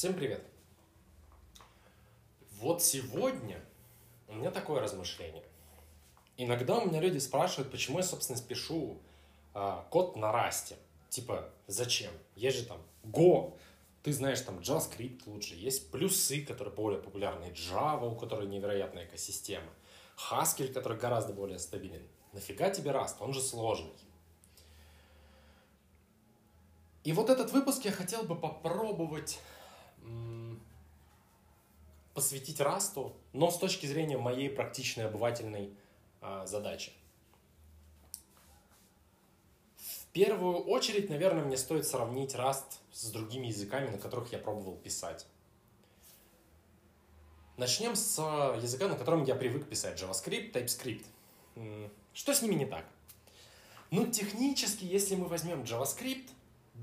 Всем привет! Вот сегодня у меня такое размышление. Иногда у меня люди спрашивают, почему я, собственно, спешу а, код на расте. Типа, зачем? Есть же там Go, ты знаешь там JavaScript лучше, есть плюсы, которые более популярны, Java, у которой невероятная экосистема, Haskell, который гораздо более стабилен. Нафига тебе Rust? Он же сложный. И вот этот выпуск я хотел бы попробовать посвятить Расту, но с точки зрения моей практичной обывательной э, задачи. В первую очередь, наверное, мне стоит сравнить Rust с другими языками, на которых я пробовал писать. Начнем с языка, на котором я привык писать, JavaScript, TypeScript. Что с ними не так? Ну, технически, если мы возьмем JavaScript,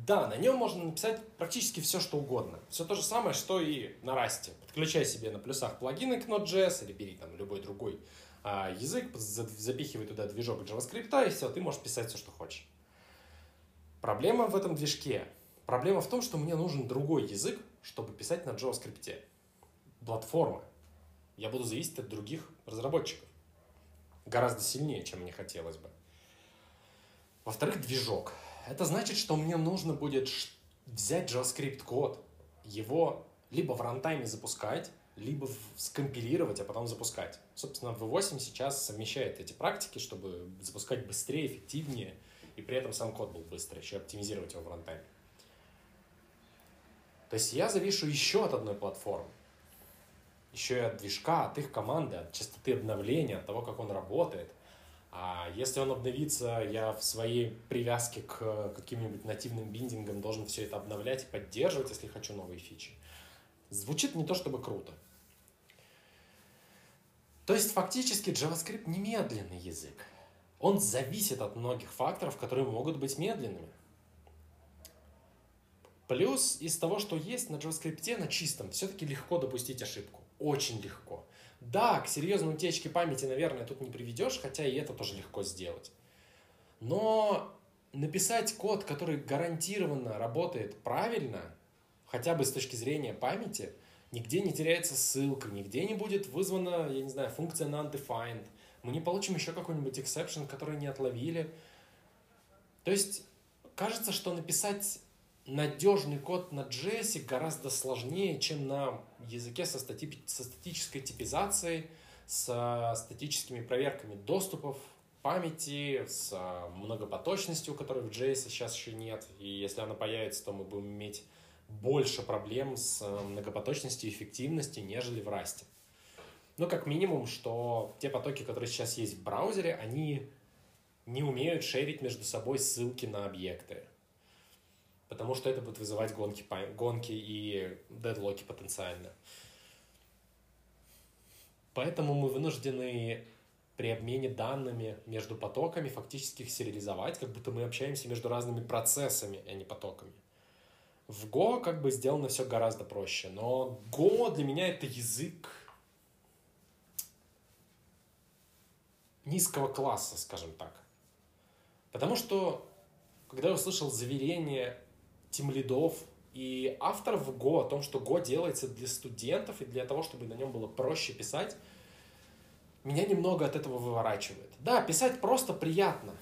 да, на нем можно написать практически все, что угодно. Все то же самое, что и на Расте. Подключай себе на плюсах плагины к Node.js или бери там любой другой а, язык, запихивай туда движок JavaScript, и все, ты можешь писать все, что хочешь. Проблема в этом движке. Проблема в том, что мне нужен другой язык, чтобы писать на JavaScript. Платформа. Я буду зависеть от других разработчиков. Гораздо сильнее, чем мне хотелось бы. Во-вторых, движок. Это значит, что мне нужно будет взять JavaScript код, его либо в рантайме запускать, либо скомпилировать, а потом запускать. Собственно, V8 сейчас совмещает эти практики, чтобы запускать быстрее, эффективнее, и при этом сам код был быстрый, еще оптимизировать его в рантайме. То есть я завишу еще от одной платформы. Еще и от движка, от их команды, от частоты обновления, от того, как он работает. А если он обновится, я в своей привязке к каким-нибудь нативным биндингам должен все это обновлять и поддерживать, если хочу новые фичи. Звучит не то чтобы круто. То есть фактически JavaScript не медленный язык. Он зависит от многих факторов, которые могут быть медленными. Плюс из того, что есть на JavaScript, на чистом, все-таки легко допустить ошибку. Очень легко. Да, к серьезной утечке памяти, наверное, тут не приведешь, хотя и это тоже легко сделать. Но написать код, который гарантированно работает правильно, хотя бы с точки зрения памяти, нигде не теряется ссылка, нигде не будет вызвана, я не знаю, функция non-defined, мы не получим еще какой-нибудь exception, который не отловили. То есть, кажется, что написать надежный код на JS гораздо сложнее, чем на языке со, стати... со статической типизацией, с статическими проверками доступов, памяти, с многопоточностью, которой в JS сейчас еще нет. И если она появится, то мы будем иметь больше проблем с многопоточностью и эффективностью, нежели в Rust. Ну, как минимум, что те потоки, которые сейчас есть в браузере, они не умеют шерить между собой ссылки на объекты потому что это будет вызывать гонки, гонки и дедлоки потенциально. Поэтому мы вынуждены при обмене данными между потоками фактически их сериализовать, как будто мы общаемся между разными процессами, а не потоками. В Go как бы сделано все гораздо проще, но Go для меня это язык низкого класса, скажем так. Потому что, когда я услышал заверение тимлидов и авторов в Go о том, что Go делается для студентов и для того, чтобы на нем было проще писать, меня немного от этого выворачивает. Да, писать просто приятно,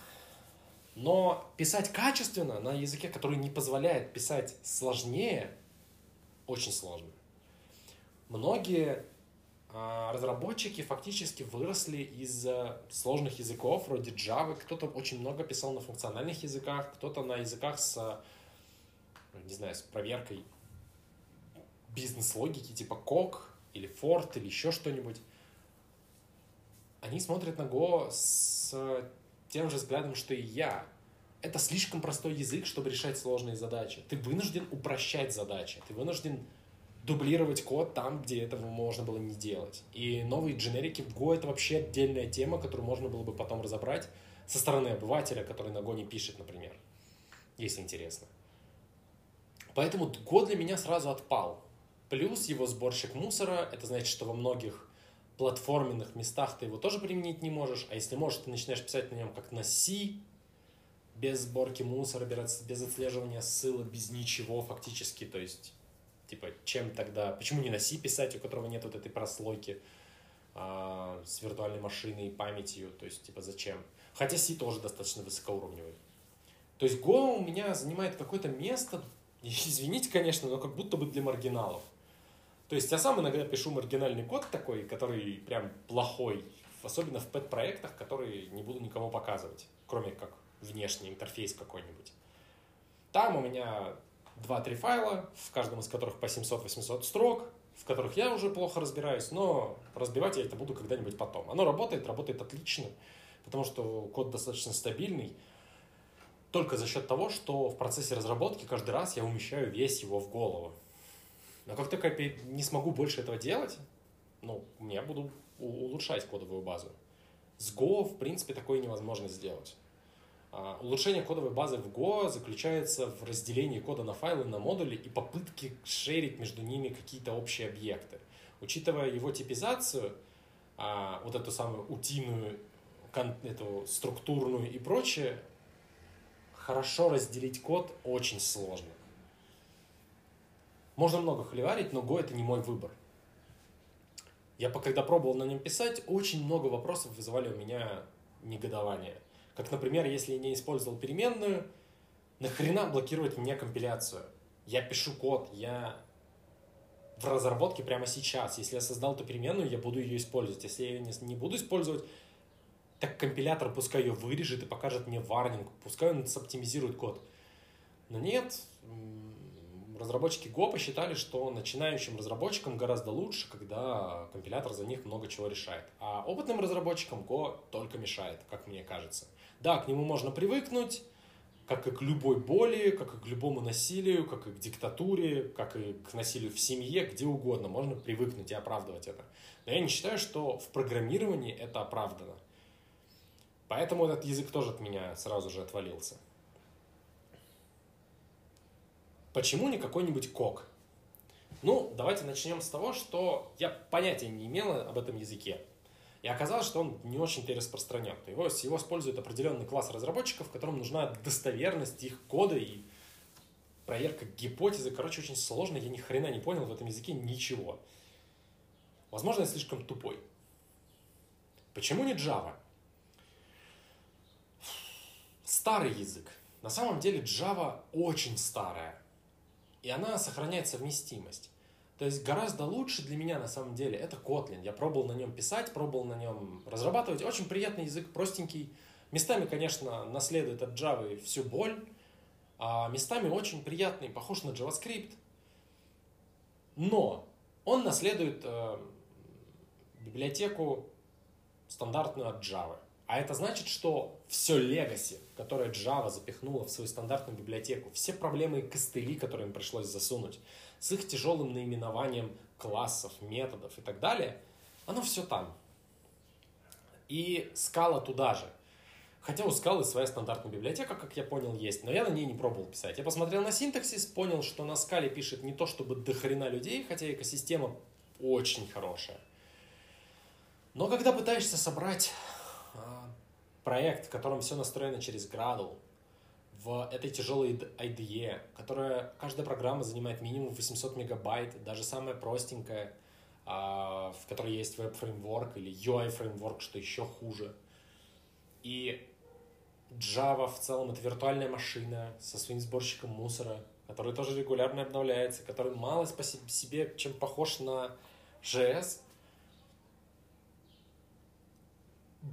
но писать качественно на языке, который не позволяет писать сложнее, очень сложно. Многие а, разработчики фактически выросли из сложных языков, вроде Java. Кто-то очень много писал на функциональных языках, кто-то на языках с не знаю, с проверкой бизнес-логики типа Кок или Ford или еще что-нибудь, они смотрят на Go с тем же взглядом, что и я. Это слишком простой язык, чтобы решать сложные задачи. Ты вынужден упрощать задачи. Ты вынужден дублировать код там, где этого можно было не делать. И новые дженерики в Go — это вообще отдельная тема, которую можно было бы потом разобрать со стороны обывателя, который на Go не пишет, например, если интересно. Поэтому год для меня сразу отпал. Плюс его сборщик мусора, это значит, что во многих платформенных местах ты его тоже применить не можешь, а если можешь, ты начинаешь писать на нем как на C, без сборки мусора, без отслеживания ссылок, без ничего фактически, то есть Типа, чем тогда, почему не на C писать, у которого нет вот этой прослойки а, с виртуальной машиной и памятью, то есть, типа, зачем? Хотя C тоже достаточно высокоуровневый. То есть Go у меня занимает какое-то место, извините, конечно, но как будто бы для маргиналов. То есть я сам иногда пишу маргинальный код такой, который прям плохой, особенно в пэт-проектах, которые не буду никому показывать, кроме как внешний интерфейс какой-нибудь. Там у меня 2-3 файла, в каждом из которых по 700-800 строк, в которых я уже плохо разбираюсь, но разбивать я это буду когда-нибудь потом. Оно работает, работает отлично, потому что код достаточно стабильный, только за счет того, что в процессе разработки каждый раз я умещаю весь его в голову. Но как только я не смогу больше этого делать, ну, я буду улучшать кодовую базу. С Go, в принципе, такое невозможно сделать. А, улучшение кодовой базы в Go заключается в разделении кода на файлы, на модули и попытке шерить между ними какие-то общие объекты. Учитывая его типизацию, а, вот эту самую утиную, эту структурную и прочее, хорошо разделить код очень сложно. Можно много холиварить, но Go это не мой выбор. Я когда пробовал на нем писать, очень много вопросов вызывали у меня негодование. Как, например, если я не использовал переменную, нахрена блокировать мне компиляцию? Я пишу код, я в разработке прямо сейчас. Если я создал эту переменную, я буду ее использовать. Если я ее не, не буду использовать, так компилятор пускай ее вырежет и покажет мне варнинг, пускай он соптимизирует код. Но нет, разработчики Go посчитали, что начинающим разработчикам гораздо лучше, когда компилятор за них много чего решает. А опытным разработчикам Go только мешает, как мне кажется. Да, к нему можно привыкнуть, как и к любой боли, как и к любому насилию, как и к диктатуре, как и к насилию в семье, где угодно. Можно привыкнуть и оправдывать это. Но я не считаю, что в программировании это оправдано. Поэтому этот язык тоже от меня сразу же отвалился. Почему не какой-нибудь кок? Ну, давайте начнем с того, что я понятия не имела об этом языке. И оказалось, что он не очень-то и распространен. Его, его использует определенный класс разработчиков, которым нужна достоверность их кода и проверка гипотезы. Короче, очень сложно, я ни хрена не понял в этом языке ничего. Возможно, я слишком тупой. Почему не Java? Старый язык. На самом деле Java очень старая и она сохраняет совместимость. То есть гораздо лучше для меня на самом деле это Kotlin. Я пробовал на нем писать, пробовал на нем разрабатывать. Очень приятный язык, простенький. Местами, конечно, наследует от Java всю боль, а местами очень приятный, похож на JavaScript. Но он наследует э, библиотеку стандартную от Java. А это значит, что все legacy, которое Java запихнула в свою стандартную библиотеку, все проблемы и костыли, которые им пришлось засунуть, с их тяжелым наименованием классов, методов и так далее, оно все там. И скала туда же. Хотя у скалы своя стандартная библиотека, как я понял, есть, но я на ней не пробовал писать. Я посмотрел на синтаксис, понял, что на скале пишет не то чтобы дохрена людей, хотя экосистема очень хорошая. Но когда пытаешься собрать проект, в котором все настроено через Gradle, в этой тяжелой IDE, которая, каждая программа занимает минимум 800 мегабайт, даже самая простенькая, а, в которой есть веб-фреймворк или UI-фреймворк, что еще хуже. И Java в целом это виртуальная машина со своим сборщиком мусора, который тоже регулярно обновляется, который мало по себе чем похож на JS.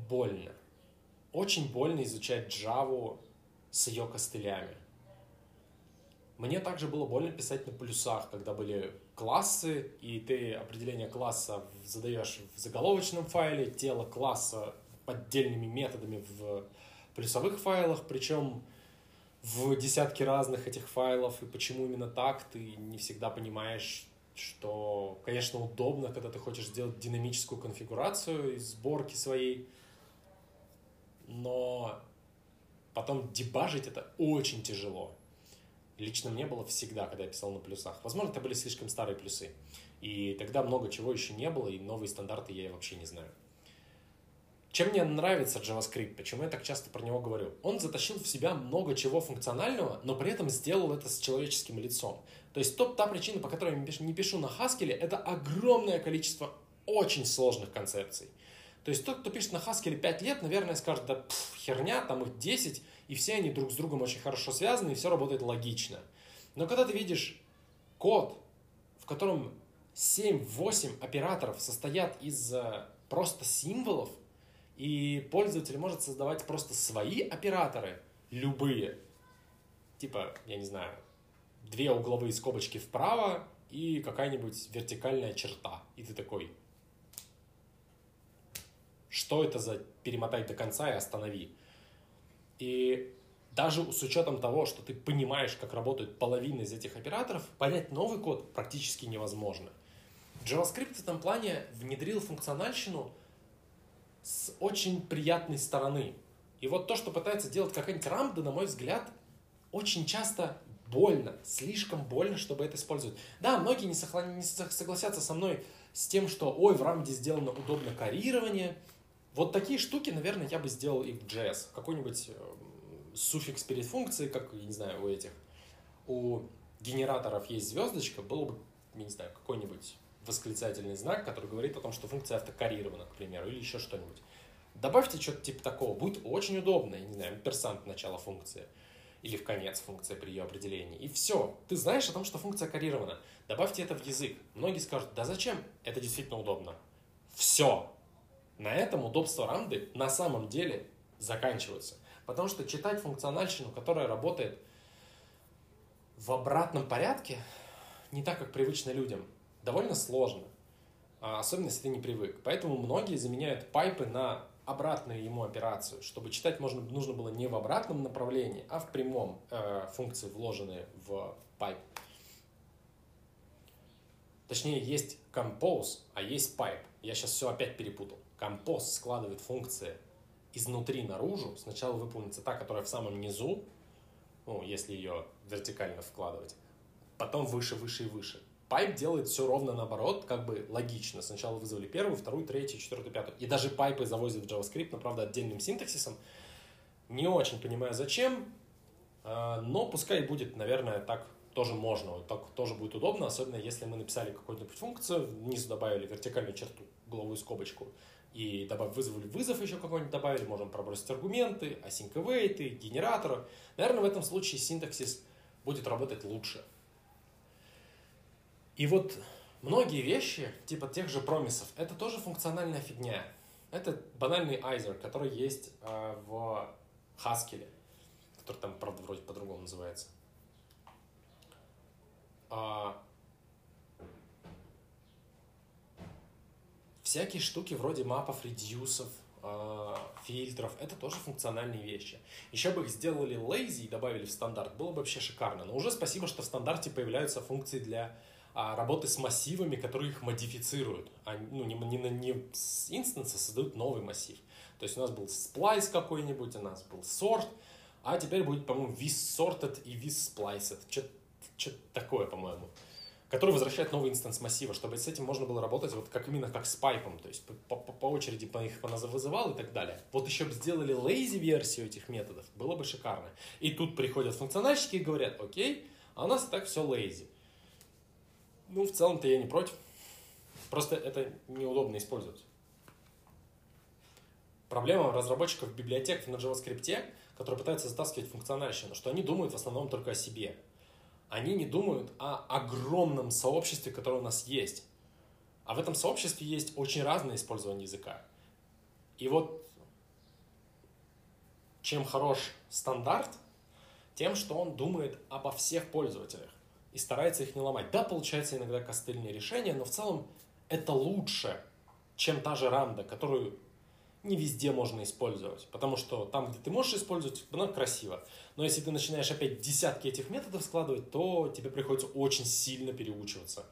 Больно очень больно изучать Java с ее костылями. Мне также было больно писать на плюсах, когда были классы, и ты определение класса задаешь в заголовочном файле, тело класса поддельными методами в плюсовых файлах, причем в десятки разных этих файлов, и почему именно так, ты не всегда понимаешь, что, конечно, удобно, когда ты хочешь сделать динамическую конфигурацию из сборки своей, но потом дебажить это очень тяжело. Лично мне было всегда, когда я писал на плюсах. Возможно, это были слишком старые плюсы. И тогда много чего еще не было, и новые стандарты я вообще не знаю. чем мне нравится JavaScript, почему я так часто про него говорю? Он затащил в себя много чего функционального, но при этом сделал это с человеческим лицом. То есть топ та причина, по которой я не пишу на Haskell, это огромное количество очень сложных концепций. То есть тот, кто пишет на Haskell 5 лет, наверное, скажет, да пф, херня, там их 10, и все они друг с другом очень хорошо связаны, и все работает логично. Но когда ты видишь код, в котором 7-8 операторов состоят из э, просто символов, и пользователь может создавать просто свои операторы, любые. Типа, я не знаю, две угловые скобочки вправо и какая-нибудь вертикальная черта. И ты такой, что это за перемотать до конца и останови. И даже с учетом того, что ты понимаешь, как работает половина из этих операторов, понять новый код практически невозможно. JavaScript в этом плане внедрил функциональщину с очень приятной стороны. И вот то, что пытается делать какая-нибудь рамда, на мой взгляд, очень часто больно, слишком больно, чтобы это использовать. Да, многие не, сохла... не согласятся со мной с тем, что, ой, в рамде сделано удобно карирование. Вот такие штуки, наверное, я бы сделал и в JS. Какой-нибудь э, суффикс перед функцией, как, я не знаю, у этих, у генераторов есть звездочка, было бы, я не знаю, какой-нибудь восклицательный знак, который говорит о том, что функция автокорирована, к примеру, или еще что-нибудь. Добавьте что-то типа такого, будет очень удобно, я не знаю, персант начала функции или в конец функция при ее определении. И все, ты знаешь о том, что функция коррирована. Добавьте это в язык. Многие скажут, да зачем? Это действительно удобно. Все. На этом удобство рамды на самом деле заканчиваются. Потому что читать функциональщину, которая работает в обратном порядке, не так, как привычно людям – довольно сложно, а, особенно если ты не привык. Поэтому многие заменяют пайпы на обратную ему операцию, чтобы читать можно, нужно было не в обратном направлении, а в прямом э, функции, вложенные в пайп. Точнее, есть compose, а есть pipe. Я сейчас все опять перепутал. Compose складывает функции изнутри наружу. Сначала выполнится та, которая в самом низу, ну, если ее вертикально вкладывать, потом выше, выше и выше. Пайп делает все ровно наоборот, как бы логично. Сначала вызвали первую, вторую, третью, четвертую, пятую. И даже пайпы завозят в JavaScript, но, правда, отдельным синтаксисом. Не очень понимаю, зачем, а, но пускай будет, наверное, так тоже можно, так тоже будет удобно, особенно если мы написали какую-нибудь функцию, внизу добавили вертикальную черту, угловую скобочку, и добав, вызвали вызов еще какой-нибудь добавили, можем пробросить аргументы, async await, генераторы. Наверное, в этом случае синтаксис будет работать лучше. И вот многие вещи, типа тех же промисов, это тоже функциональная фигня. Это банальный айзер, который есть э, в Haskell, который там, правда, вроде по-другому называется. А, всякие штуки вроде мапов, редюсов, э, фильтров, это тоже функциональные вещи. Еще бы их сделали lazy и добавили в стандарт, было бы вообще шикарно. Но уже спасибо, что в стандарте появляются функции для а работы с массивами, которые их модифицируют. А, ну, не, не, не с инстанса создают новый массив. То есть у нас был splice какой-нибудь, у нас был sort, а теперь будет, по-моему, with sorted и with spliced. Что-то такое, по-моему. Который возвращает новый instance массива, чтобы с этим можно было работать вот как именно как с пайпом, то есть по, по, по очереди по их вызывал и так далее. Вот еще бы сделали lazy версию этих методов, было бы шикарно. И тут приходят функциональщики и говорят, окей, а у нас так все lazy. Ну, в целом-то я не против. Просто это неудобно использовать. Проблема разработчиков библиотек на JavaScript, которые пытаются затаскивать функциональщину, что они думают в основном только о себе. Они не думают о огромном сообществе, которое у нас есть. А в этом сообществе есть очень разное использование языка. И вот чем хорош стандарт, тем, что он думает обо всех пользователях и старается их не ломать. Да, получается иногда костыльные решения, но в целом это лучше, чем та же рамда, которую не везде можно использовать. Потому что там, где ты можешь использовать, она красиво. Но если ты начинаешь опять десятки этих методов складывать, то тебе приходится очень сильно переучиваться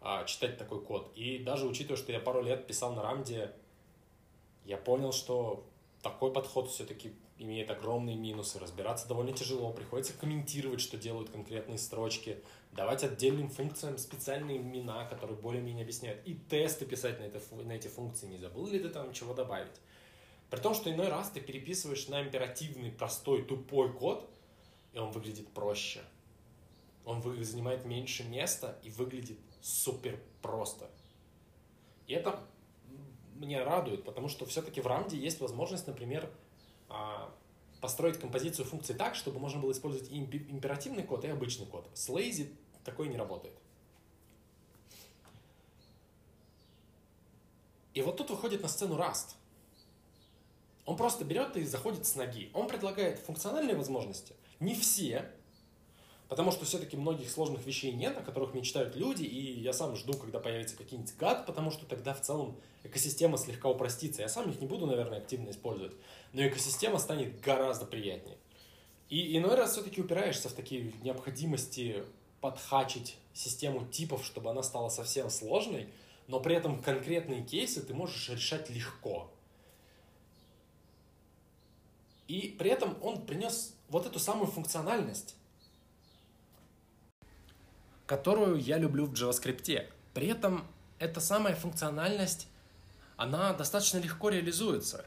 а, читать такой код. И даже учитывая, что я пару лет писал на рамде, я понял, что такой подход все-таки имеет огромные минусы, разбираться довольно тяжело, приходится комментировать, что делают конкретные строчки, давать отдельным функциям специальные имена, которые более-менее объясняют, и тесты писать на, это, на эти функции, не забыл ли ты там чего добавить. При том, что иной раз ты переписываешь на императивный, простой, тупой код, и он выглядит проще. Он занимает меньше места и выглядит супер просто. И это меня радует, потому что все-таки в рамде есть возможность, например, а, построить композицию функций так, чтобы можно было использовать и императивный код, и обычный код. С lazy такой не работает. И вот тут выходит на сцену Rust. Он просто берет и заходит с ноги. Он предлагает функциональные возможности. Не все, потому что все-таки многих сложных вещей нет, о которых мечтают люди, и я сам жду, когда появится какие-нибудь гад, потому что тогда в целом экосистема слегка упростится. Я сам их не буду, наверное, активно использовать, но экосистема станет гораздо приятнее. И иной раз все-таки упираешься в такие необходимости подхачить систему типов, чтобы она стала совсем сложной, но при этом конкретные кейсы ты можешь решать легко. И при этом он принес вот эту самую функциональность, которую я люблю в JavaScript. При этом эта самая функциональность, она достаточно легко реализуется.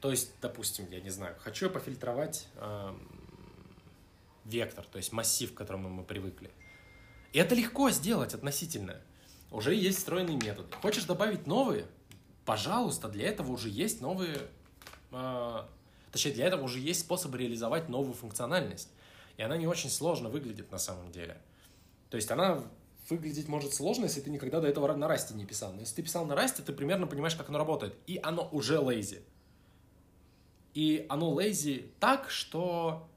То есть, допустим, я не знаю, хочу я пофильтровать э, вектор, то есть массив, к которому мы привыкли. И это легко сделать относительно. Уже есть встроенные методы. Хочешь добавить новые? Пожалуйста, для этого уже есть новые... Э, точнее, для этого уже есть способы реализовать новую функциональность. И она не очень сложно выглядит на самом деле. То есть она выглядеть может сложно, если ты никогда до этого на расте не писал. Но если ты писал на расте, ты примерно понимаешь, как оно работает. И оно уже lazy. И оно lazy так, что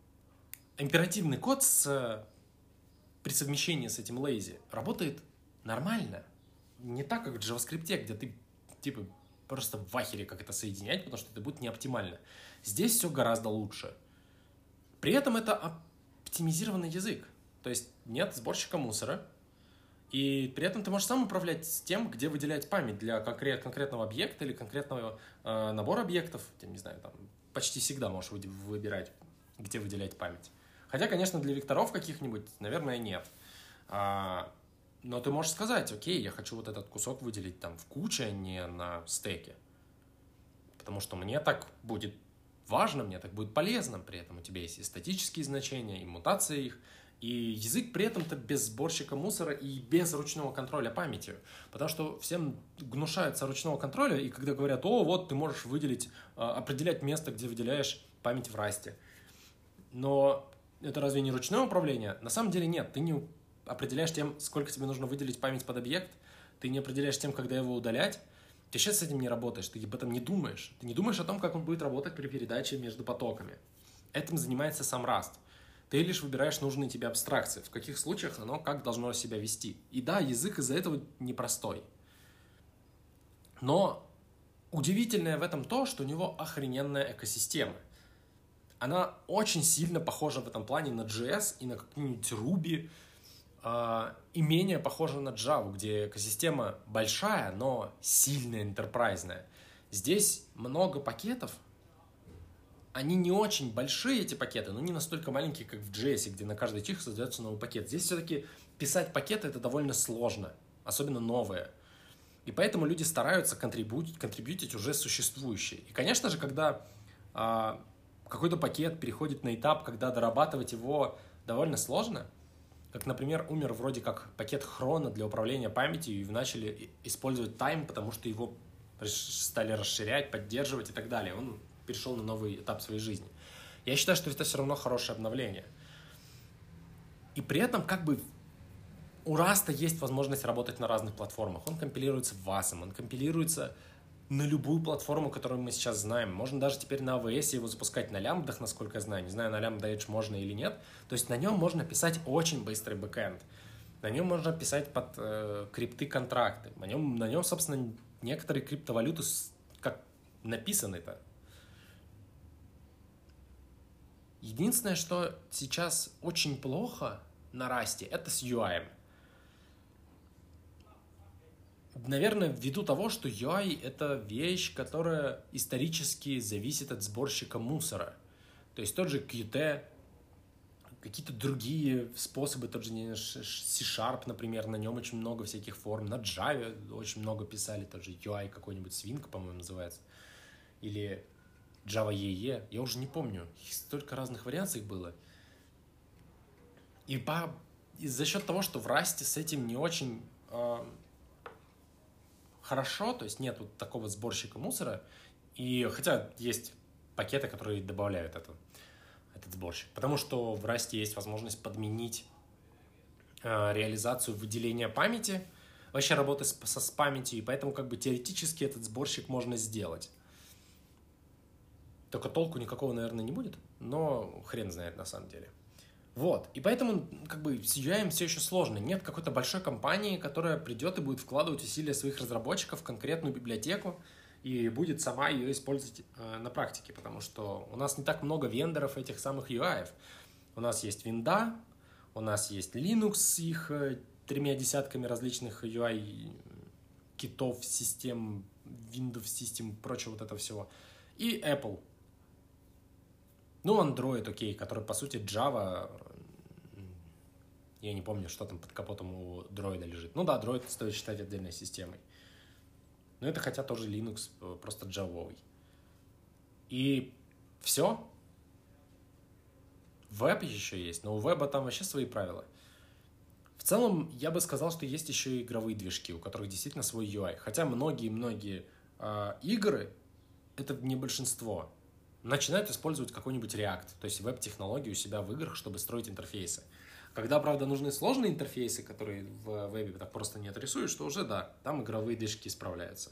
императивный код с, при совмещении с этим lazy работает нормально. Не так, как в JavaScript, где ты типа просто в ахере как это соединять, потому что это будет не оптимально. Здесь все гораздо лучше. При этом это оптимизированный язык. То есть нет сборщика мусора, и при этом ты можешь сам управлять тем, где выделять память для конкрет, конкретного объекта или конкретного э, набора объектов. Ты, не знаю, там почти всегда можешь выбирать, где выделять память. Хотя, конечно, для векторов каких-нибудь, наверное, нет. А, но ты можешь сказать, окей, я хочу вот этот кусок выделить там в куче, а не на стеке. Потому что мне так будет важно, мне так будет полезно. При этом у тебя есть и статические значения, и мутации их. И язык при этом-то без сборщика мусора и без ручного контроля памятью. Потому что всем гнушаются ручного контроля, и когда говорят, о, вот ты можешь выделить, а, определять место, где выделяешь память в расте. Но это разве не ручное управление? На самом деле нет, ты не определяешь тем, сколько тебе нужно выделить память под объект, ты не определяешь тем, когда его удалять, ты сейчас с этим не работаешь, ты об этом не думаешь. Ты не думаешь о том, как он будет работать при передаче между потоками. Этим занимается сам Rust. Ты лишь выбираешь нужные тебе абстракции, в каких случаях оно как должно себя вести. И да, язык из-за этого непростой. Но удивительное в этом то, что у него охрененная экосистема. Она очень сильно похожа в этом плане на JS и на какую-нибудь Ruby, и менее похожа на Java, где экосистема большая, но сильная, интерпрайзная. Здесь много пакетов, они не очень большие, эти пакеты, но не настолько маленькие, как в JS, где на каждый чих создается новый пакет. Здесь все-таки писать пакеты это довольно сложно, особенно новые. И поэтому люди стараются контрибутить, контрибьютить уже существующие. И, конечно же, когда а, какой-то пакет переходит на этап, когда дорабатывать его довольно сложно – как, например, умер вроде как пакет хрона для управления памятью и начали использовать тайм, потому что его стали расширять, поддерживать и так далее. Он перешел на новый этап своей жизни. Я считаю, что это все равно хорошее обновление. И при этом как бы у Раста есть возможность работать на разных платформах. Он компилируется в VASM, он компилируется на любую платформу, которую мы сейчас знаем. Можно даже теперь на AWS его запускать на лямбдах, насколько я знаю. Не знаю, на лямбда Edge можно или нет. То есть на нем можно писать очень быстрый бэкэнд. На нем можно писать под э, крипты контракты. На нем, на нем, собственно, некоторые криптовалюты как написаны-то. Единственное, что сейчас очень плохо на расте, это с UI наверное, ввиду того, что UI — это вещь, которая исторически зависит от сборщика мусора. То есть тот же Qt, какие-то другие способы, тот же C-Sharp, например, на нем очень много всяких форм, на Java очень много писали, тот же UI какой-нибудь, Swing, по-моему, называется. Или Java EE, я уже не помню, столько разных вариаций было. И, по, и за счет того, что в Расте с этим не очень э, хорошо, то есть нет вот такого сборщика мусора, и хотя есть пакеты, которые добавляют это, этот сборщик, потому что в Расте есть возможность подменить э, реализацию выделения памяти, вообще работы с, со, с памятью, и поэтому как бы теоретически этот сборщик можно сделать. Только толку никакого, наверное, не будет, но хрен знает на самом деле. Вот, и поэтому как бы с UI все еще сложно. Нет какой-то большой компании, которая придет и будет вкладывать усилия своих разработчиков в конкретную библиотеку и будет сама ее использовать э, на практике, потому что у нас не так много вендоров этих самых UI. У нас есть винда, у нас есть Linux с их э, тремя десятками различных UI китов, систем, Windows систем, прочего вот этого всего. И Apple, ну, Android, окей, который, по сути, Java. Я не помню, что там под капотом у дроида лежит. Ну да, дроид стоит считать отдельной системой. Но это хотя тоже Linux, э, просто джавовый. И все. Веб еще есть, но у веба там вообще свои правила. В целом, я бы сказал, что есть еще и игровые движки, у которых действительно свой UI. Хотя многие-многие э, игры, это не большинство, начинают использовать какой-нибудь React, то есть веб-технологию у себя в играх, чтобы строить интерфейсы. Когда, правда, нужны сложные интерфейсы, которые в вебе так просто не отрисуешь, что уже да, там игровые движки справляются.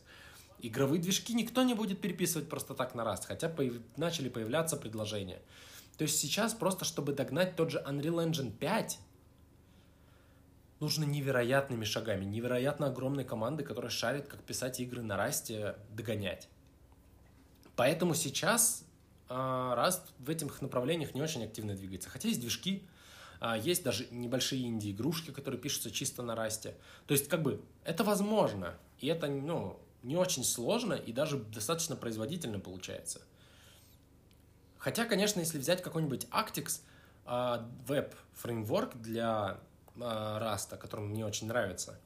Игровые движки никто не будет переписывать просто так на раз, хотя появ... начали появляться предложения. То есть сейчас просто, чтобы догнать тот же Unreal Engine 5, нужно невероятными шагами, невероятно огромной команды, которая шарит, как писать игры на расте, догонять. Поэтому сейчас Rust в этих направлениях не очень активно двигается. Хотя есть движки, а, есть даже небольшие инди-игрушки, которые пишутся чисто на расте. То есть, как бы, это возможно. И это, ну, не очень сложно и даже достаточно производительно получается. Хотя, конечно, если взять какой-нибудь Actix, веб-фреймворк для Rust, который мне очень нравится,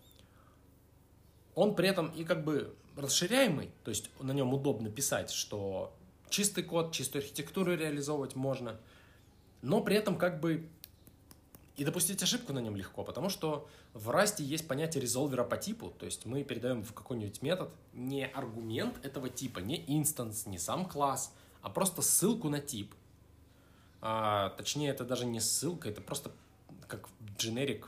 он при этом и как бы расширяемый, то есть на нем удобно писать, что чистый код, чистую архитектуру реализовывать можно, но при этом как бы и допустить ошибку на нем легко, потому что в Rust есть понятие резолвера по типу, то есть мы передаем в какой-нибудь метод не аргумент этого типа, не инстанс, не сам класс, а просто ссылку на тип. А, точнее, это даже не ссылка, это просто как generic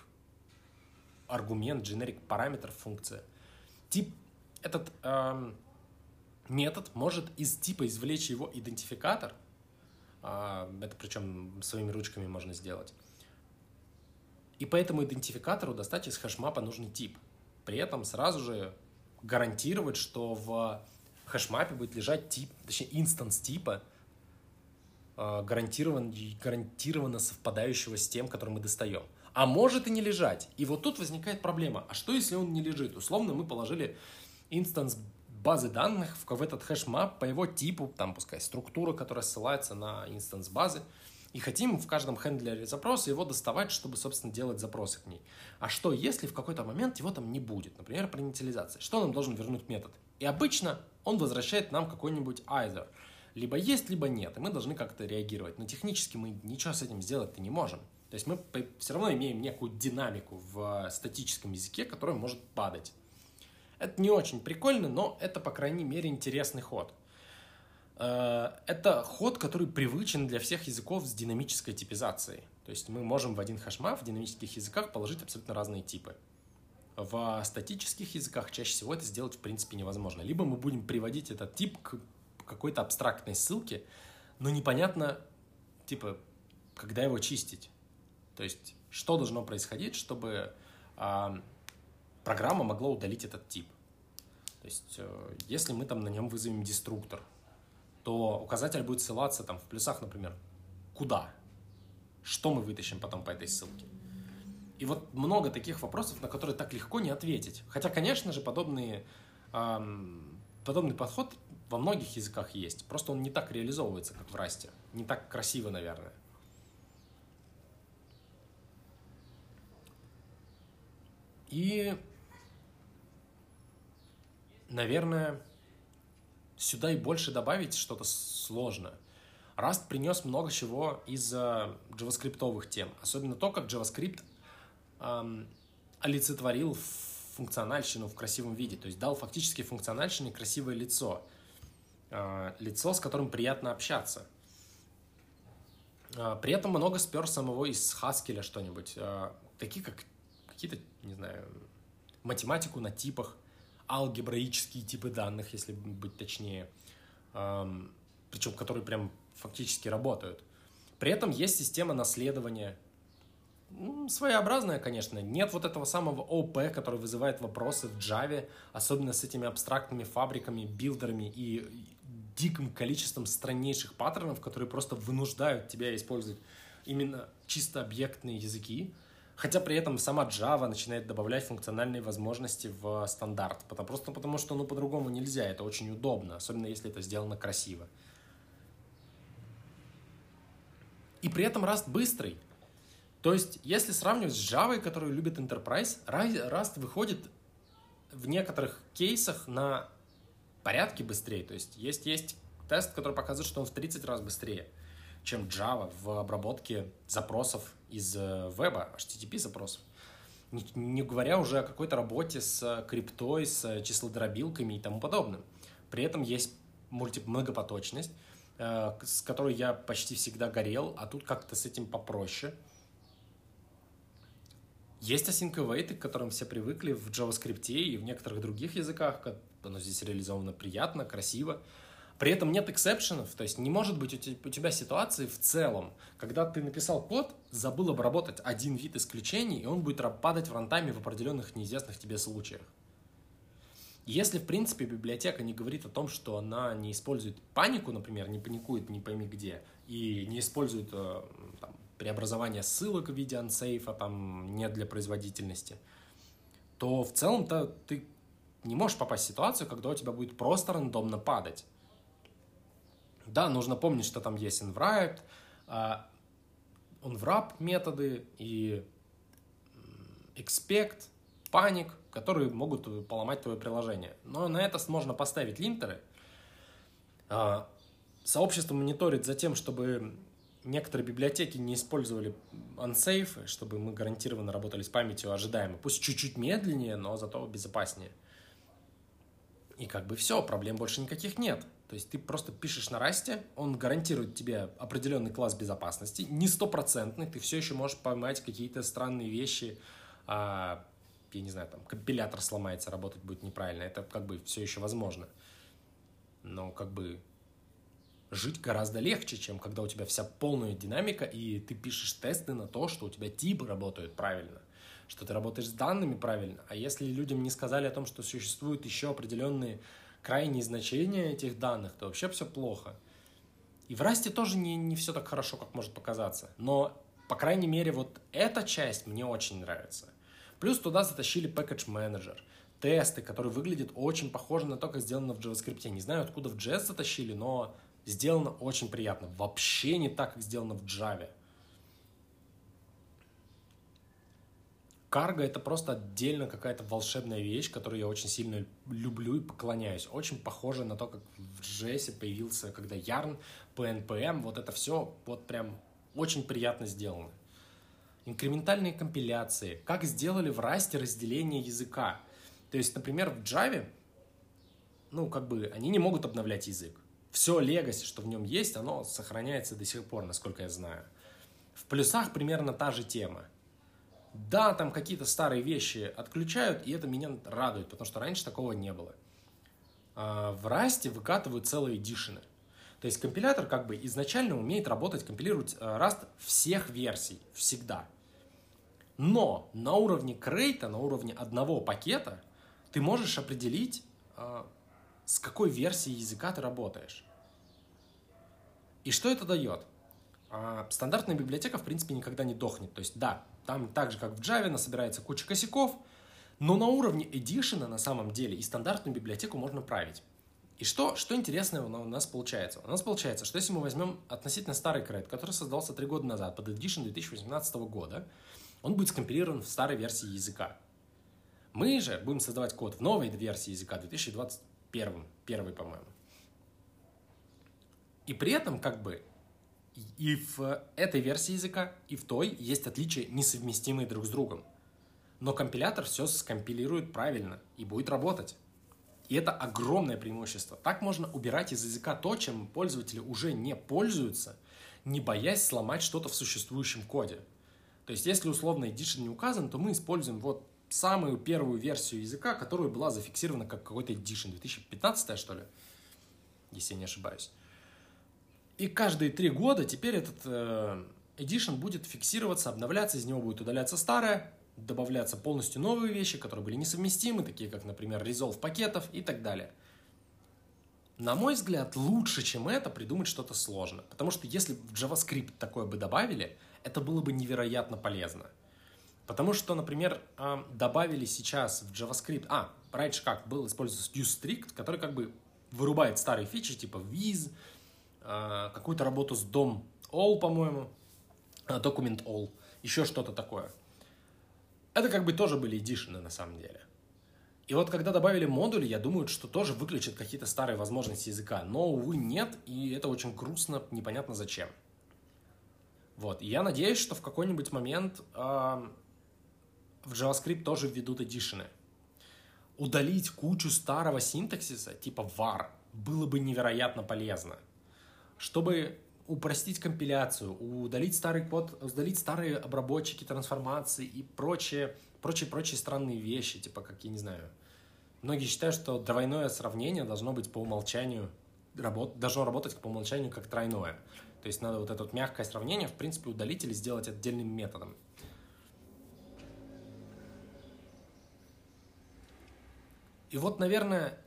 аргумент, generic параметр, функция. Тип этот эм, метод может из типа извлечь его идентификатор, а, это причем своими ручками можно сделать, и по этому идентификатору достать из хэшмапа нужный тип. При этом сразу же гарантировать, что в хэшмапе будет лежать тип, точнее instance типа, а, гарантированно, гарантированно совпадающего с тем, который мы достаем. А может и не лежать. И вот тут возникает проблема. А что, если он не лежит? Условно мы положили instance базы данных в, этот hashmap по его типу, там пускай структура, которая ссылается на instance базы, и хотим в каждом хендлере запроса его доставать, чтобы, собственно, делать запросы к ней. А что, если в какой-то момент его там не будет? Например, при инициализации. Что нам должен вернуть метод? И обычно он возвращает нам какой-нибудь either. Либо есть, либо нет. И мы должны как-то реагировать. Но технически мы ничего с этим сделать-то не можем. То есть мы все равно имеем некую динамику в статическом языке, которая может падать. Это не очень прикольно, но это, по крайней мере, интересный ход. Э, это ход, который привычен для всех языков с динамической типизацией. То есть мы можем в один hashmap в динамических языках положить абсолютно разные типы. В статических языках чаще всего это сделать в принципе невозможно. Либо мы будем приводить этот тип к какой-то абстрактной ссылке, но непонятно, типа, когда его чистить. То есть, что должно происходить, чтобы программа могла удалить этот тип. То есть, э, если мы там на нем вызовем деструктор, то указатель будет ссылаться там в плюсах, например, куда? Что мы вытащим потом по этой ссылке? И вот много таких вопросов, на которые так легко не ответить. Хотя, конечно же, подобные, эм, подобный подход во многих языках есть. Просто он не так реализовывается, как в Расте. Не так красиво, наверное. И наверное, сюда и больше добавить что-то сложно. Rust принес много чего из JavaScript тем, особенно то, как JavaScript эм, олицетворил функциональщину в красивом виде, то есть дал фактически функциональщине красивое лицо, э, лицо, с которым приятно общаться. Э, при этом много спер самого из Haskell что-нибудь, э, такие как какие-то, не знаю, математику на типах, алгебраические типы данных, если быть точнее, причем которые прям фактически работают. При этом есть система наследования, своеобразная, конечно. Нет вот этого самого ОП, который вызывает вопросы в Java, особенно с этими абстрактными фабриками, билдерами и диким количеством страннейших паттернов, которые просто вынуждают тебя использовать именно чисто объектные языки. Хотя при этом сама Java начинает добавлять функциональные возможности в стандарт. Потому, просто потому что ну, по-другому нельзя, это очень удобно, особенно если это сделано красиво. И при этом Rust быстрый. То есть, если сравнивать с Java, которую любит Enterprise, Rust выходит в некоторых кейсах на порядке быстрее. То есть, есть, есть тест, который показывает, что он в 30 раз быстрее, чем Java в обработке запросов из э, веба, HTTP запросов. Не, говоря уже о какой-то работе с криптой, с числодробилками и тому подобным. При этом есть мульти многопоточность, э, с которой я почти всегда горел, а тут как-то с этим попроще – есть async await, к которым все привыкли в JavaScript и в некоторых других языках. Оно здесь реализовано приятно, красиво. При этом нет эксепшенов, то есть не может быть у тебя ситуации в целом, когда ты написал код, забыл обработать один вид исключений, и он будет падать в рантайме в определенных неизвестных тебе случаях. Если, в принципе, библиотека не говорит о том, что она не использует панику, например, не паникует не пойми где, и не использует э, там, преобразование ссылок в виде ансейфа, там, не для производительности, то в целом-то ты не можешь попасть в ситуацию, когда у тебя будет просто рандомно падать. Да, нужно помнить, что там есть unwrap, unwrap методы и expect, panic, которые могут поломать твое приложение. Но на это можно поставить линтеры. А, сообщество мониторит за тем, чтобы некоторые библиотеки не использовали unsafe, чтобы мы гарантированно работали с памятью ожидаемо. Пусть чуть-чуть медленнее, но зато безопаснее. И как бы все, проблем больше никаких нет. То есть ты просто пишешь на расте, он гарантирует тебе определенный класс безопасности, не стопроцентный, ты все еще можешь поймать какие-то странные вещи, а, я не знаю, там компилятор сломается, работать будет неправильно, это как бы все еще возможно. Но как бы жить гораздо легче, чем когда у тебя вся полная динамика, и ты пишешь тесты на то, что у тебя типы работают правильно, что ты работаешь с данными правильно. А если людям не сказали о том, что существуют еще определенные крайние значения этих данных, то вообще все плохо. И в Расте тоже не, не все так хорошо, как может показаться. Но, по крайней мере, вот эта часть мне очень нравится. Плюс туда затащили Package Manager, тесты, которые выглядят очень похожи на то, как сделано в JavaScript. Не знаю, откуда в JS затащили, но сделано очень приятно. Вообще не так, как сделано в Java. Карго это просто отдельно какая-то волшебная вещь, которую я очень сильно люблю и поклоняюсь. Очень похоже на то, как в JS появился, когда Yarn, PNPM, вот это все вот прям очень приятно сделано. Инкрементальные компиляции. Как сделали в Rust разделение языка. То есть, например, в Java, ну, как бы, они не могут обновлять язык все легаси, что в нем есть, оно сохраняется до сих пор, насколько я знаю. В плюсах примерно та же тема. Да, там какие-то старые вещи отключают, и это меня радует, потому что раньше такого не было. А в Расте выкатывают целые эдишены. То есть компилятор как бы изначально умеет работать, компилировать Rust э, всех версий, всегда. Но на уровне крейта, на уровне одного пакета, ты можешь определить, э, с какой версией языка ты работаешь. И что это дает? А, стандартная библиотека, в принципе, никогда не дохнет. То есть, да, там так же, как в Java, собирается куча косяков, но на уровне Edition на самом деле и стандартную библиотеку можно править. И что, что интересное у нас получается? У нас получается, что если мы возьмем относительно старый кред, который создался три года назад под Edition 2018 года, он будет скомпилирован в старой версии языка. Мы же будем создавать код в новой версии языка 2021, первый, по-моему. И при этом как бы и в этой версии языка, и в той есть отличия, несовместимые друг с другом. Но компилятор все скомпилирует правильно и будет работать. И это огромное преимущество. Так можно убирать из языка то, чем пользователи уже не пользуются, не боясь сломать что-то в существующем коде. То есть, если условно edition не указан, то мы используем вот самую первую версию языка, которая была зафиксирована как какой-то edition, 2015 что ли, если я не ошибаюсь. И каждые три года теперь этот э, edition будет фиксироваться, обновляться, из него будет удаляться старое, добавляться полностью новые вещи, которые были несовместимы, такие как, например, resolve пакетов и так далее. На мой взгляд, лучше, чем это, придумать что-то сложно. Потому что если в JavaScript такое бы добавили, это было бы невероятно полезно. Потому что, например, э, добавили сейчас в JavaScript... А, раньше как? Был использован useStrict, который как бы вырубает старые фичи, типа viz, какую-то работу с DOM all, по-моему, э, document all, еще что-то такое. Это как бы тоже были эдишены на самом деле. И вот когда добавили модули, я думаю, что тоже выключат какие-то старые возможности языка. Но, увы, нет, и это очень грустно, непонятно зачем. Вот, и я надеюсь, что в какой-нибудь момент э, в JavaScript тоже введут эдишены. Удалить кучу старого синтаксиса, типа var, было бы невероятно полезно. Чтобы упростить компиляцию, удалить старый код, удалить старые обработчики, трансформации и прочие, прочие, прочие странные вещи, типа, как, я не знаю, многие считают, что двойное сравнение должно быть по умолчанию, работ, должно работать по умолчанию как тройное. То есть надо вот это вот мягкое сравнение, в принципе, удалить или сделать отдельным методом. И вот, наверное,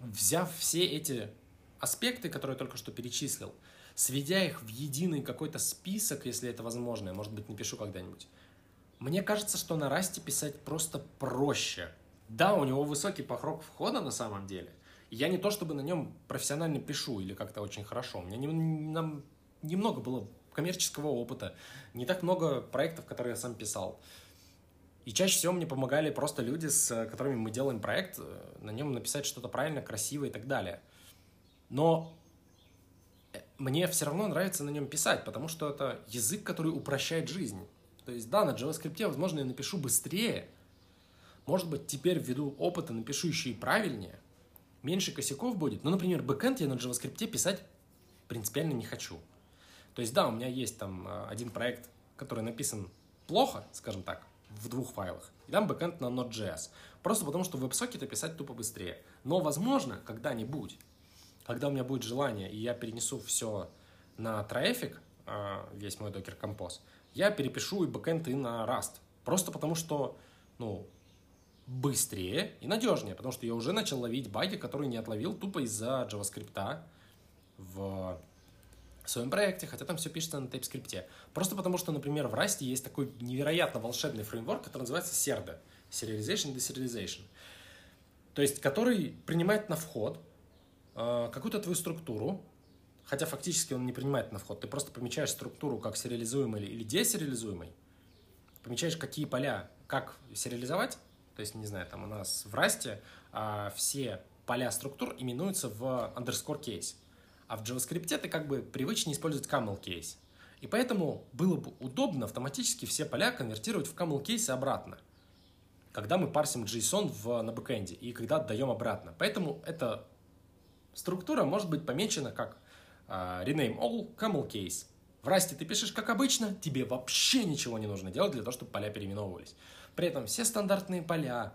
взяв все эти аспекты, которые я только что перечислил, сведя их в единый какой-то список, если это возможно, я, может быть, напишу когда-нибудь, мне кажется, что на Расте писать просто проще. Да, у него высокий порог входа на самом деле. Я не то чтобы на нем профессионально пишу или как-то очень хорошо. У меня не, нам немного было коммерческого опыта, не так много проектов, которые я сам писал. И чаще всего мне помогали просто люди, с которыми мы делаем проект, э, на нем написать что-то правильно, красиво и так далее. Но мне все равно нравится на нем писать, потому что это язык, который упрощает жизнь. То есть, да, на JavaScript, возможно, я напишу быстрее. Может быть, теперь ввиду опыта напишу еще и правильнее. Меньше косяков будет. Но, например, бэкэнд я на JavaScript писать принципиально не хочу. То есть, да, у меня есть там э, один проект, который написан плохо, скажем так, в двух файлах. И там бэкэнд на Node.js. Просто потому, что в WebSocket писать тупо быстрее. Но, возможно, когда-нибудь когда у меня будет желание, и я перенесу все на Traffic, а, весь мой Docker Compose, я перепишу и бэкэнд, и на Rust. Просто потому что, ну, быстрее и надежнее, потому что я уже начал ловить баги, которые не отловил тупо из-за JavaScript в своем проекте, хотя там все пишется на TypeScript. Просто потому что, например, в Rust есть такой невероятно волшебный фреймворк, который называется SERDA, Serialization Deserialization, то есть который принимает на вход какую-то твою структуру, хотя фактически он не принимает на вход, ты просто помечаешь структуру как сериализуемый или десериализуемый, помечаешь, какие поля, как сериализовать, то есть, не знаю, там у нас в расте все поля структур именуются в underscore case, а в JavaScript ты как бы привычнее использовать camel case. И поэтому было бы удобно автоматически все поля конвертировать в camel case обратно, когда мы парсим JSON в, на бэкэнде и когда отдаем обратно. Поэтому это Структура может быть помечена как uh, rename all camel case. В расте ты пишешь как обычно, тебе вообще ничего не нужно делать для того, чтобы поля переименовывались. При этом все стандартные поля,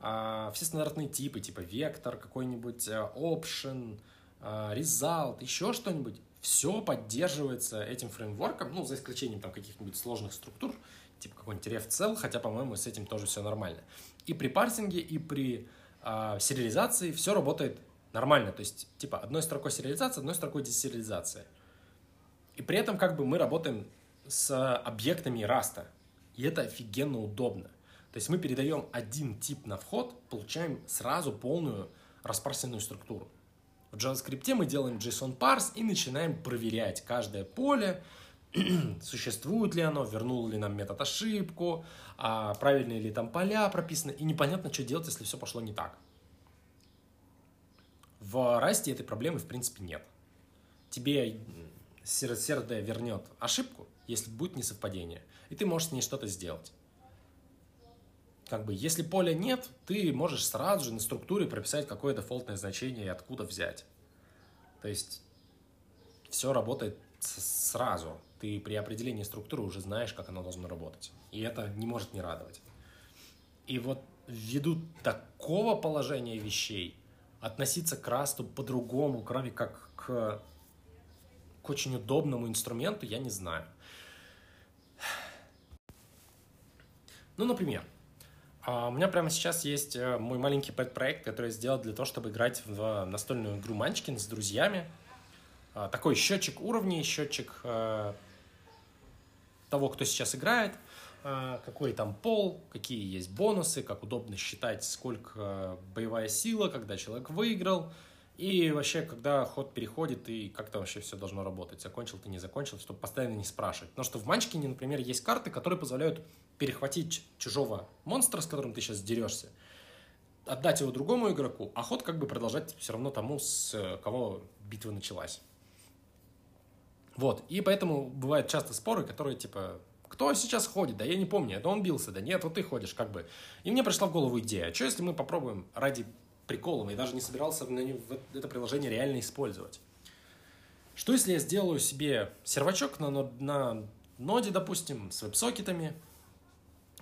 uh, все стандартные типы, типа вектор, какой-нибудь uh, option, uh, result, еще что-нибудь, все поддерживается этим фреймворком, ну, за исключением там каких-нибудь сложных структур, типа какой-нибудь ref-cell, хотя, по-моему, с этим тоже все нормально. И при парсинге, и при э, сериализации все работает Нормально, то есть, типа, одной строкой сериализация, одной строкой десериализация. И при этом, как бы, мы работаем с объектами раста. И это офигенно удобно. То есть мы передаем один тип на вход, получаем сразу полную распарсенную структуру. В JavaScript мы делаем JSON parse и начинаем проверять каждое поле, существует ли оно, вернул ли нам метод ошибку, а правильные ли там поля прописаны, и непонятно, что делать, если все пошло не так. В расте этой проблемы в принципе нет. тебе CRD вернет ошибку, если будет несовпадение, и ты можешь с ней что-то сделать. Как бы, если поля нет, ты можешь сразу же на структуре прописать какое дефолтное значение и откуда взять. То есть все работает сразу. Ты при определении структуры уже знаешь, как оно должно работать. И это не может не радовать. И вот ввиду такого положения вещей относиться к расту по-другому, кроме как к, к очень удобному инструменту, я не знаю. Ну, например, а, у меня прямо сейчас есть э, мой маленький проект, который я сделал для того, чтобы играть в настольную игру Манчкин с друзьями. А, такой счетчик уровней, счетчик э, того, кто сейчас играет, какой там пол, какие есть бонусы, как удобно считать, сколько боевая сила, когда человек выиграл, и вообще, когда ход переходит, и как то вообще все должно работать, закончил ты, не закончил, чтобы постоянно не спрашивать. Потому что в Манчкине, например, есть карты, которые позволяют перехватить чужого монстра, с которым ты сейчас дерешься, отдать его другому игроку, а ход как бы продолжать все равно тому, с кого битва началась. Вот, и поэтому бывают часто споры, которые типа, кто сейчас ходит? Да я не помню, это он бился, да нет, вот ты ходишь, как бы. И мне пришла в голову идея, что если мы попробуем ради прикола, я даже не собирался в это приложение реально использовать. Что если я сделаю себе сервачок на, на ноде, допустим, с веб-сокетами,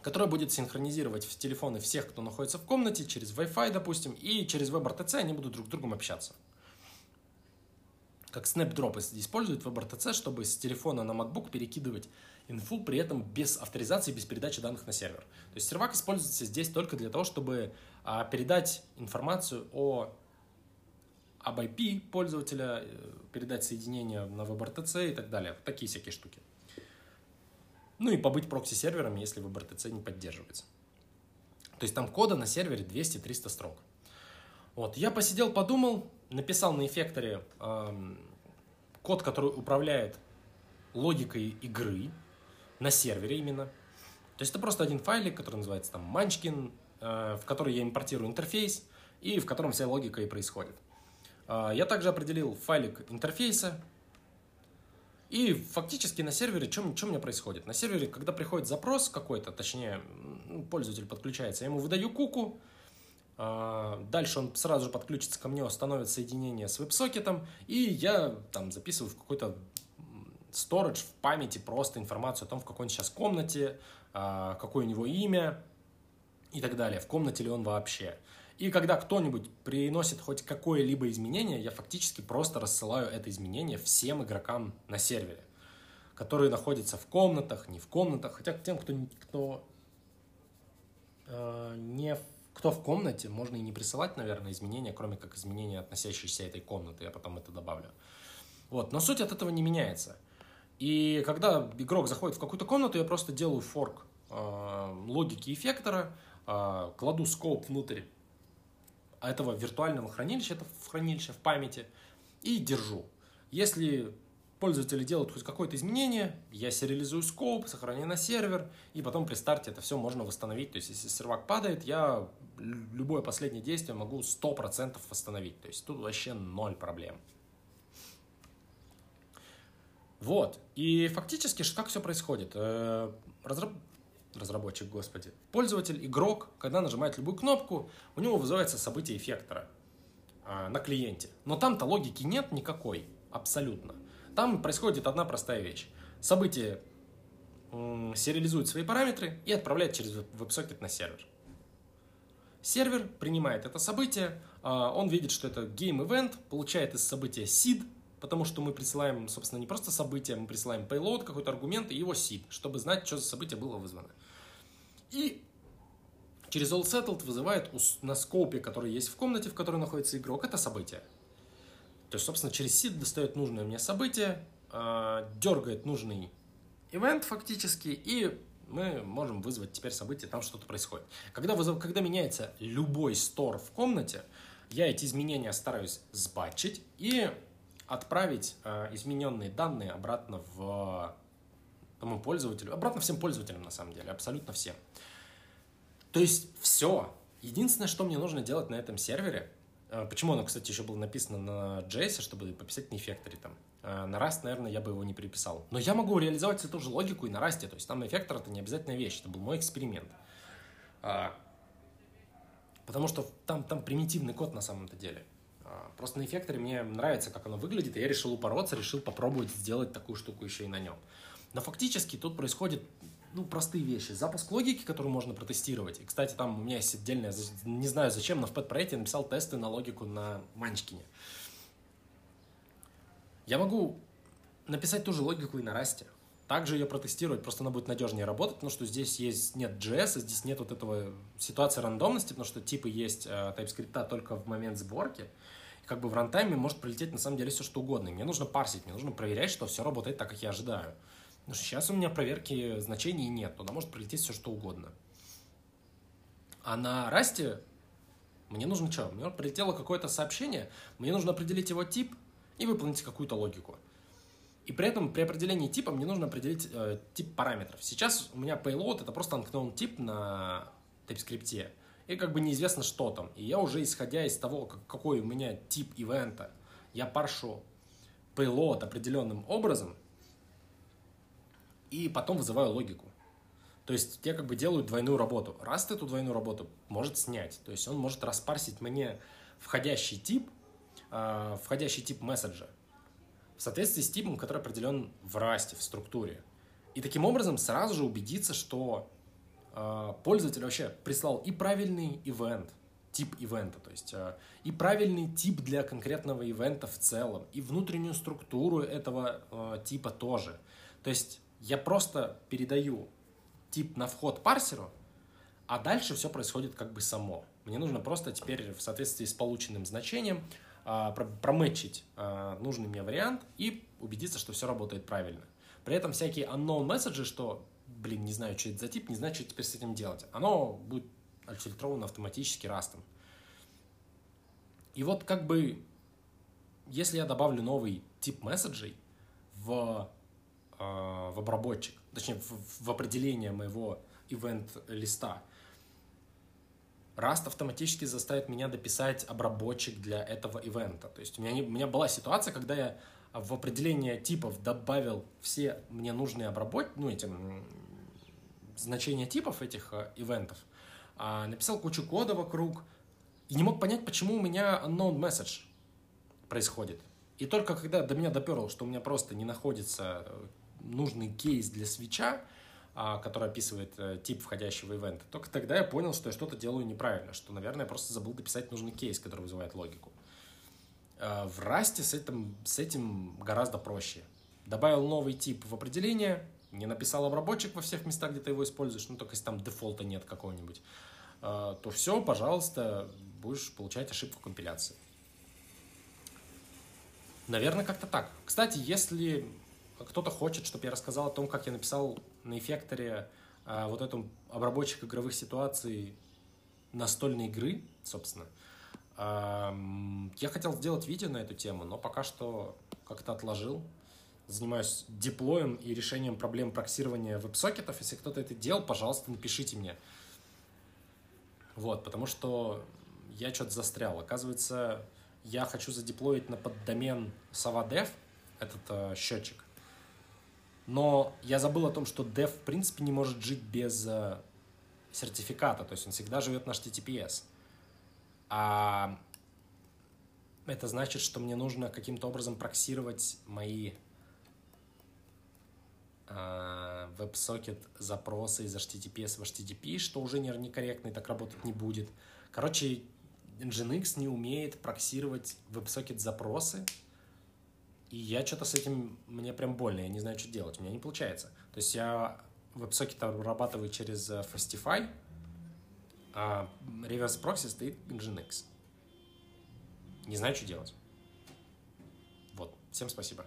который будет синхронизировать в телефоны всех, кто находится в комнате, через Wi-Fi, допустим, и через WebRTC они будут друг с другом общаться. Как Snapdrop использует WebRTC, чтобы с телефона на MacBook перекидывать инфу, при этом без авторизации, без передачи данных на сервер. То есть сервак используется здесь только для того, чтобы а, передать информацию о об IP пользователя, э, передать соединение на WebRTC и так далее. Вот такие всякие штуки. Ну и побыть прокси-сервером, если WebRTC не поддерживается. То есть там кода на сервере 200-300 строк. Вот, я посидел, подумал, написал на эффекторе э, код, который управляет логикой игры на сервере именно. То есть это просто один файлик, который называется там Munchkin, э, в который я импортирую интерфейс и в котором вся логика и происходит. Э, я также определил файлик интерфейса, и фактически на сервере, что, что у меня происходит? На сервере, когда приходит запрос какой-то, точнее, пользователь подключается, я ему выдаю куку, а, дальше он сразу же подключится ко мне, установит соединение с веб-сокетом, и я там записываю в какой-то storage в памяти просто информацию о том, в какой он сейчас комнате, а, какое у него имя и так далее, в комнате ли он вообще. И когда кто-нибудь приносит хоть какое-либо изменение, я фактически просто рассылаю это изменение всем игрокам на сервере, которые находятся в комнатах, не в комнатах. Хотя тем, кто, кто э, не кто в комнате, можно и не присылать, наверное, изменения, кроме как изменения, относящиеся этой комнаты. Я потом это добавлю. Вот. Но суть от этого не меняется. И когда игрок заходит в какую-то комнату, я просто делаю форк э, логики эффектора, э, кладу скоп внутрь этого виртуального хранилища, это хранилище в памяти, и держу. Если пользователи делают хоть какое-то изменение, я сериализую скоп, сохраняю на сервер, и потом при старте это все можно восстановить. То есть, если сервак падает, я любое последнее действие могу 100% восстановить. То есть, тут вообще ноль проблем. Вот. И фактически, как все происходит? Э, разраб разработчик, господи, пользователь, игрок, когда нажимает любую кнопку, у него вызывается событие эффектора а, на клиенте. Но там-то логики нет никакой, абсолютно. Там происходит одна простая вещь. Событие сериализует свои параметры и отправляет через WebSocket на сервер. Сервер принимает это событие, а, он видит, что это game-event, получает из события seed, потому что мы присылаем, собственно, не просто событие, мы присылаем payload, какой-то аргумент и его seed, чтобы знать, что за событие было вызвано. И через all settled вызывает на скопе, который есть в комнате, в которой находится игрок, это событие. То есть, собственно, через seed достает нужное мне событие, а, дергает нужный ивент фактически, и мы можем вызвать теперь событие, там что-то происходит. Когда, вызов, когда меняется любой стор в комнате, я эти изменения стараюсь сбатчить и отправить э, измененные данные обратно в тому пользователю, обратно всем пользователям на самом деле, абсолютно всем. То есть все. Единственное, что мне нужно делать на этом сервере, А, почему оно, кстати, еще было написано на JS, чтобы пописать на эффекторе там? А, на Rust, наверное, я бы его не переписал. Но я могу реализовать эту же логику и на Rust. То есть там эффектор — это не обязательная вещь. Это был мой эксперимент. А, потому что там, там примитивный код на самом-то деле. Просто на эффекторе мне нравится, как оно выглядит, и я решил упороться, решил попробовать сделать такую штуку еще и на нем. Но фактически тут происходит ну, простые вещи. Запуск логики, которую можно протестировать. И, кстати, там у меня есть отдельная, не знаю зачем, но в пэт-проекте я написал тесты на логику на Манчкине. Я могу написать ту же логику и на Расте. Также ее протестировать, просто она будет надежнее работать, потому что здесь есть нет JS, здесь нет вот этого ситуации рандомности, потому что типы есть э, TypeScript только в момент сборки. Как бы в рантайме может прилететь на самом деле все что угодно. И мне нужно парсить, мне нужно проверять, что все работает так, как я ожидаю. Потому что сейчас у меня проверки значений нет, туда может прилететь все что угодно. А на расте мне нужно что? Мне прилетело какое-то сообщение, мне нужно определить его тип и выполнить какую-то логику. И при этом при определении типа мне нужно определить э, тип параметров. Сейчас у меня payload это просто unknown тип на TypeScript. И как бы неизвестно, что там. И я уже исходя из того, какой у меня тип ивента, я паршу payload определенным образом, и потом вызываю логику. То есть я как бы делаю двойную работу. Раз эту двойную работу может снять. То есть он может распарсить мне входящий тип, э, входящий тип месседжа в соответствии с типом, который определен в расте, в структуре. И таким образом сразу же убедиться, что пользователь вообще прислал и правильный ивент, тип ивента, то есть э, и правильный тип для конкретного ивента в целом, и внутреннюю структуру этого э, типа тоже. То есть я просто передаю тип на вход парсеру, а дальше все происходит как бы само. Мне нужно просто теперь в соответствии с полученным значением а, промэтчить а, нужный мне вариант и убедиться, что все работает правильно. При этом всякие unknown месседжи, что, блин, не знаю, что это за тип, не знаю, что теперь с этим делать, оно будет отфильтровано автоматически растом. И вот как бы, если я добавлю новый тип месседжей в а, в обработчик, точнее в, в определение моего ивент-листа. Rust автоматически заставит меня дописать обработчик для этого ивента. То есть у меня, не, у меня была ситуация, когда я в определение типов добавил все мне нужные обработки, ну, эти значения типов этих э, ивентов, а, написал кучу кода вокруг и не мог понять, почему у меня unknown message происходит. И только когда до меня доперло, что у меня просто не находится э, нужный кейс для свеча, а, который описывает э, тип входящего ивента, только тогда я понял, что я что-то делаю неправильно, что, наверное, я просто забыл дописать нужный кейс, который вызывает логику. В Расте с этим, с этим гораздо проще. Добавил новый тип в определение, не написал обработчик во всех местах, где ты его используешь, ну, только если там дефолта нет какого-нибудь, а, то все, пожалуйста, будешь получать ошибку компиляции. Наверное, как-то так. Кстати, если кто-то хочет, чтобы я рассказал о том, как я написал на эффекторе а, вот эту обработчик игровых ситуаций настольной игры, собственно. Я хотел сделать видео на эту тему, но пока что как-то отложил. Занимаюсь деплоем и решением проблем проксирования веб-сокетов. Если кто-то это делал, пожалуйста, напишите мне. Вот, потому что я что-то застрял. Оказывается, я хочу задеплоить на поддомен sava.dev этот э, счетчик. Но я забыл о том, что Dev в принципе не может жить без э, сертификата, то есть он всегда живет на HTTPS. А это значит, что мне нужно каким-то образом проксировать мои WebSocket запросы из HTTPS в HTTP, что уже некорректно и так работать не будет. Короче, Nginx не умеет проксировать WebSocket запросы, и я что-то с этим, мне прям больно, я не знаю, что делать, у меня не получается. То есть я WebSocket обрабатываю через э, Fastify, а реверс прокси стоит Nginx. Не знаю, что делать. Вот. Всем спасибо.